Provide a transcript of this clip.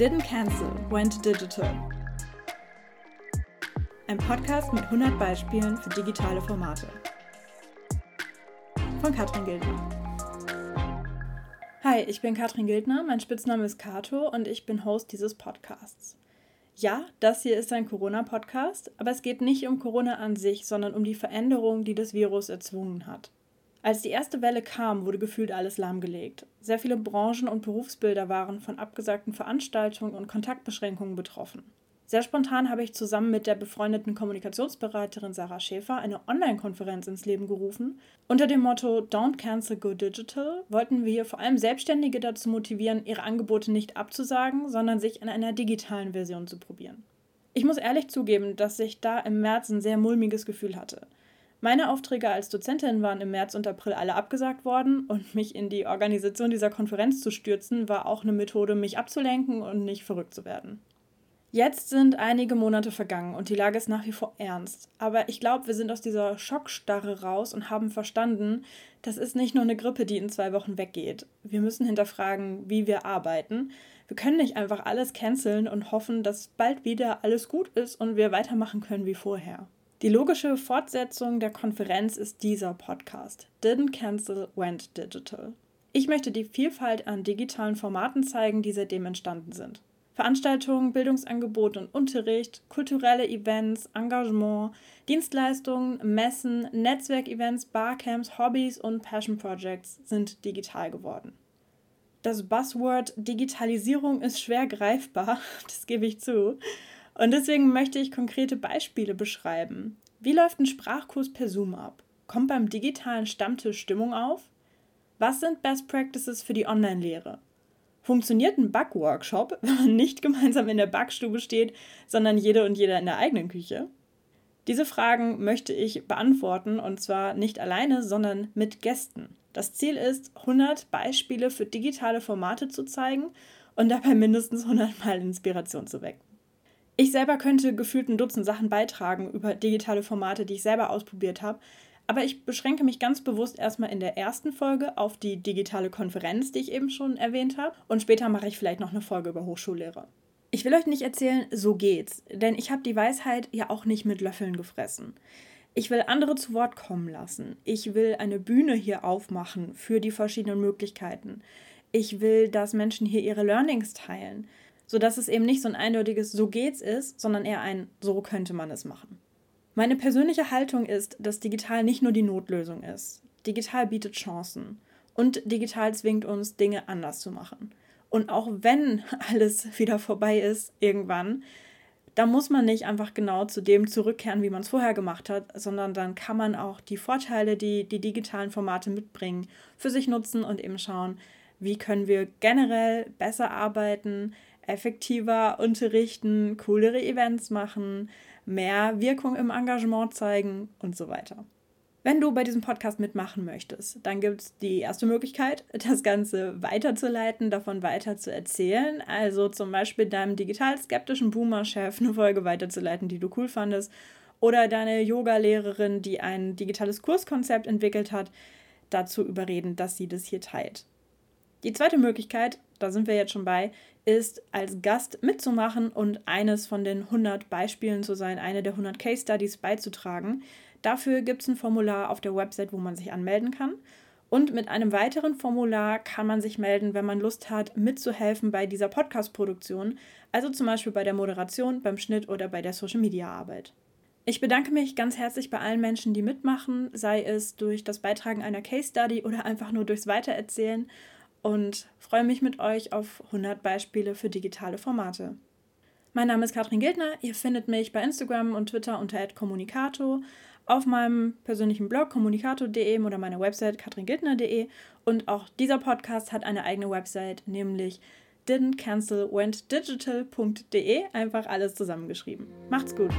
Didn't Cancel, Went Digital. Ein Podcast mit 100 Beispielen für digitale Formate. Von Katrin Gildner. Hi, ich bin Katrin Gildner, mein Spitzname ist Kato und ich bin Host dieses Podcasts. Ja, das hier ist ein Corona-Podcast, aber es geht nicht um Corona an sich, sondern um die Veränderung, die das Virus erzwungen hat. Als die erste Welle kam, wurde gefühlt alles lahmgelegt. Sehr viele Branchen und Berufsbilder waren von abgesagten Veranstaltungen und Kontaktbeschränkungen betroffen. Sehr spontan habe ich zusammen mit der befreundeten Kommunikationsberaterin Sarah Schäfer eine Online-Konferenz ins Leben gerufen. Unter dem Motto Don't Cancel Go Digital wollten wir vor allem Selbstständige dazu motivieren, ihre Angebote nicht abzusagen, sondern sich in einer digitalen Version zu probieren. Ich muss ehrlich zugeben, dass ich da im März ein sehr mulmiges Gefühl hatte. Meine Aufträge als Dozentin waren im März und April alle abgesagt worden und mich in die Organisation dieser Konferenz zu stürzen, war auch eine Methode, mich abzulenken und nicht verrückt zu werden. Jetzt sind einige Monate vergangen und die Lage ist nach wie vor ernst. Aber ich glaube, wir sind aus dieser Schockstarre raus und haben verstanden, das ist nicht nur eine Grippe, die in zwei Wochen weggeht. Wir müssen hinterfragen, wie wir arbeiten. Wir können nicht einfach alles canceln und hoffen, dass bald wieder alles gut ist und wir weitermachen können wie vorher. Die logische Fortsetzung der Konferenz ist dieser Podcast. Didn't Cancel, Went Digital. Ich möchte die Vielfalt an digitalen Formaten zeigen, die seitdem entstanden sind. Veranstaltungen, Bildungsangebote und Unterricht, kulturelle Events, Engagement, Dienstleistungen, Messen, Netzwerkevents, Barcamps, Hobbys und Passion Projects sind digital geworden. Das Buzzword Digitalisierung ist schwer greifbar, das gebe ich zu. Und deswegen möchte ich konkrete Beispiele beschreiben. Wie läuft ein Sprachkurs per Zoom ab? Kommt beim digitalen Stammtisch Stimmung auf? Was sind Best Practices für die Online-Lehre? Funktioniert ein Backworkshop, wenn man nicht gemeinsam in der Backstube steht, sondern jede und jeder in der eigenen Küche? Diese Fragen möchte ich beantworten und zwar nicht alleine, sondern mit Gästen. Das Ziel ist, 100 Beispiele für digitale Formate zu zeigen und dabei mindestens 100 Mal Inspiration zu wecken. Ich selber könnte gefühlt ein Dutzend Sachen beitragen über digitale Formate, die ich selber ausprobiert habe. Aber ich beschränke mich ganz bewusst erstmal in der ersten Folge auf die digitale Konferenz, die ich eben schon erwähnt habe. Und später mache ich vielleicht noch eine Folge über Hochschullehre. Ich will euch nicht erzählen, so geht's, denn ich habe die Weisheit ja auch nicht mit Löffeln gefressen. Ich will andere zu Wort kommen lassen. Ich will eine Bühne hier aufmachen für die verschiedenen Möglichkeiten. Ich will, dass Menschen hier ihre Learnings teilen sodass es eben nicht so ein eindeutiges So geht's ist, sondern eher ein So könnte man es machen. Meine persönliche Haltung ist, dass digital nicht nur die Notlösung ist. Digital bietet Chancen und digital zwingt uns, Dinge anders zu machen. Und auch wenn alles wieder vorbei ist, irgendwann, da muss man nicht einfach genau zu dem zurückkehren, wie man es vorher gemacht hat, sondern dann kann man auch die Vorteile, die die digitalen Formate mitbringen, für sich nutzen und eben schauen, wie können wir generell besser arbeiten, effektiver unterrichten, coolere Events machen, mehr Wirkung im Engagement zeigen und so weiter. Wenn du bei diesem Podcast mitmachen möchtest, dann gibt es die erste Möglichkeit, das Ganze weiterzuleiten, davon weiter zu erzählen. Also zum Beispiel deinem digital skeptischen Boomer-Chef eine Folge weiterzuleiten, die du cool fandest. Oder deine Yoga-Lehrerin, die ein digitales Kurskonzept entwickelt hat, dazu überreden, dass sie das hier teilt. Die zweite Möglichkeit, da sind wir jetzt schon bei, ist als Gast mitzumachen und eines von den 100 Beispielen zu sein, eine der 100 Case Studies beizutragen. Dafür gibt es ein Formular auf der Website, wo man sich anmelden kann. Und mit einem weiteren Formular kann man sich melden, wenn man Lust hat, mitzuhelfen bei dieser Podcast-Produktion, also zum Beispiel bei der Moderation, beim Schnitt oder bei der Social-Media-Arbeit. Ich bedanke mich ganz herzlich bei allen Menschen, die mitmachen, sei es durch das Beitragen einer Case Study oder einfach nur durchs Weitererzählen und freue mich mit euch auf 100 Beispiele für digitale Formate. Mein Name ist Katrin Gildner. Ihr findet mich bei Instagram und Twitter unter @kommunikato, auf meinem persönlichen Blog kommunikato.de oder meiner Website katringildner.de und auch dieser Podcast hat eine eigene Website, nämlich didn'tcancelwentdigital.de, einfach alles zusammengeschrieben. Macht's gut.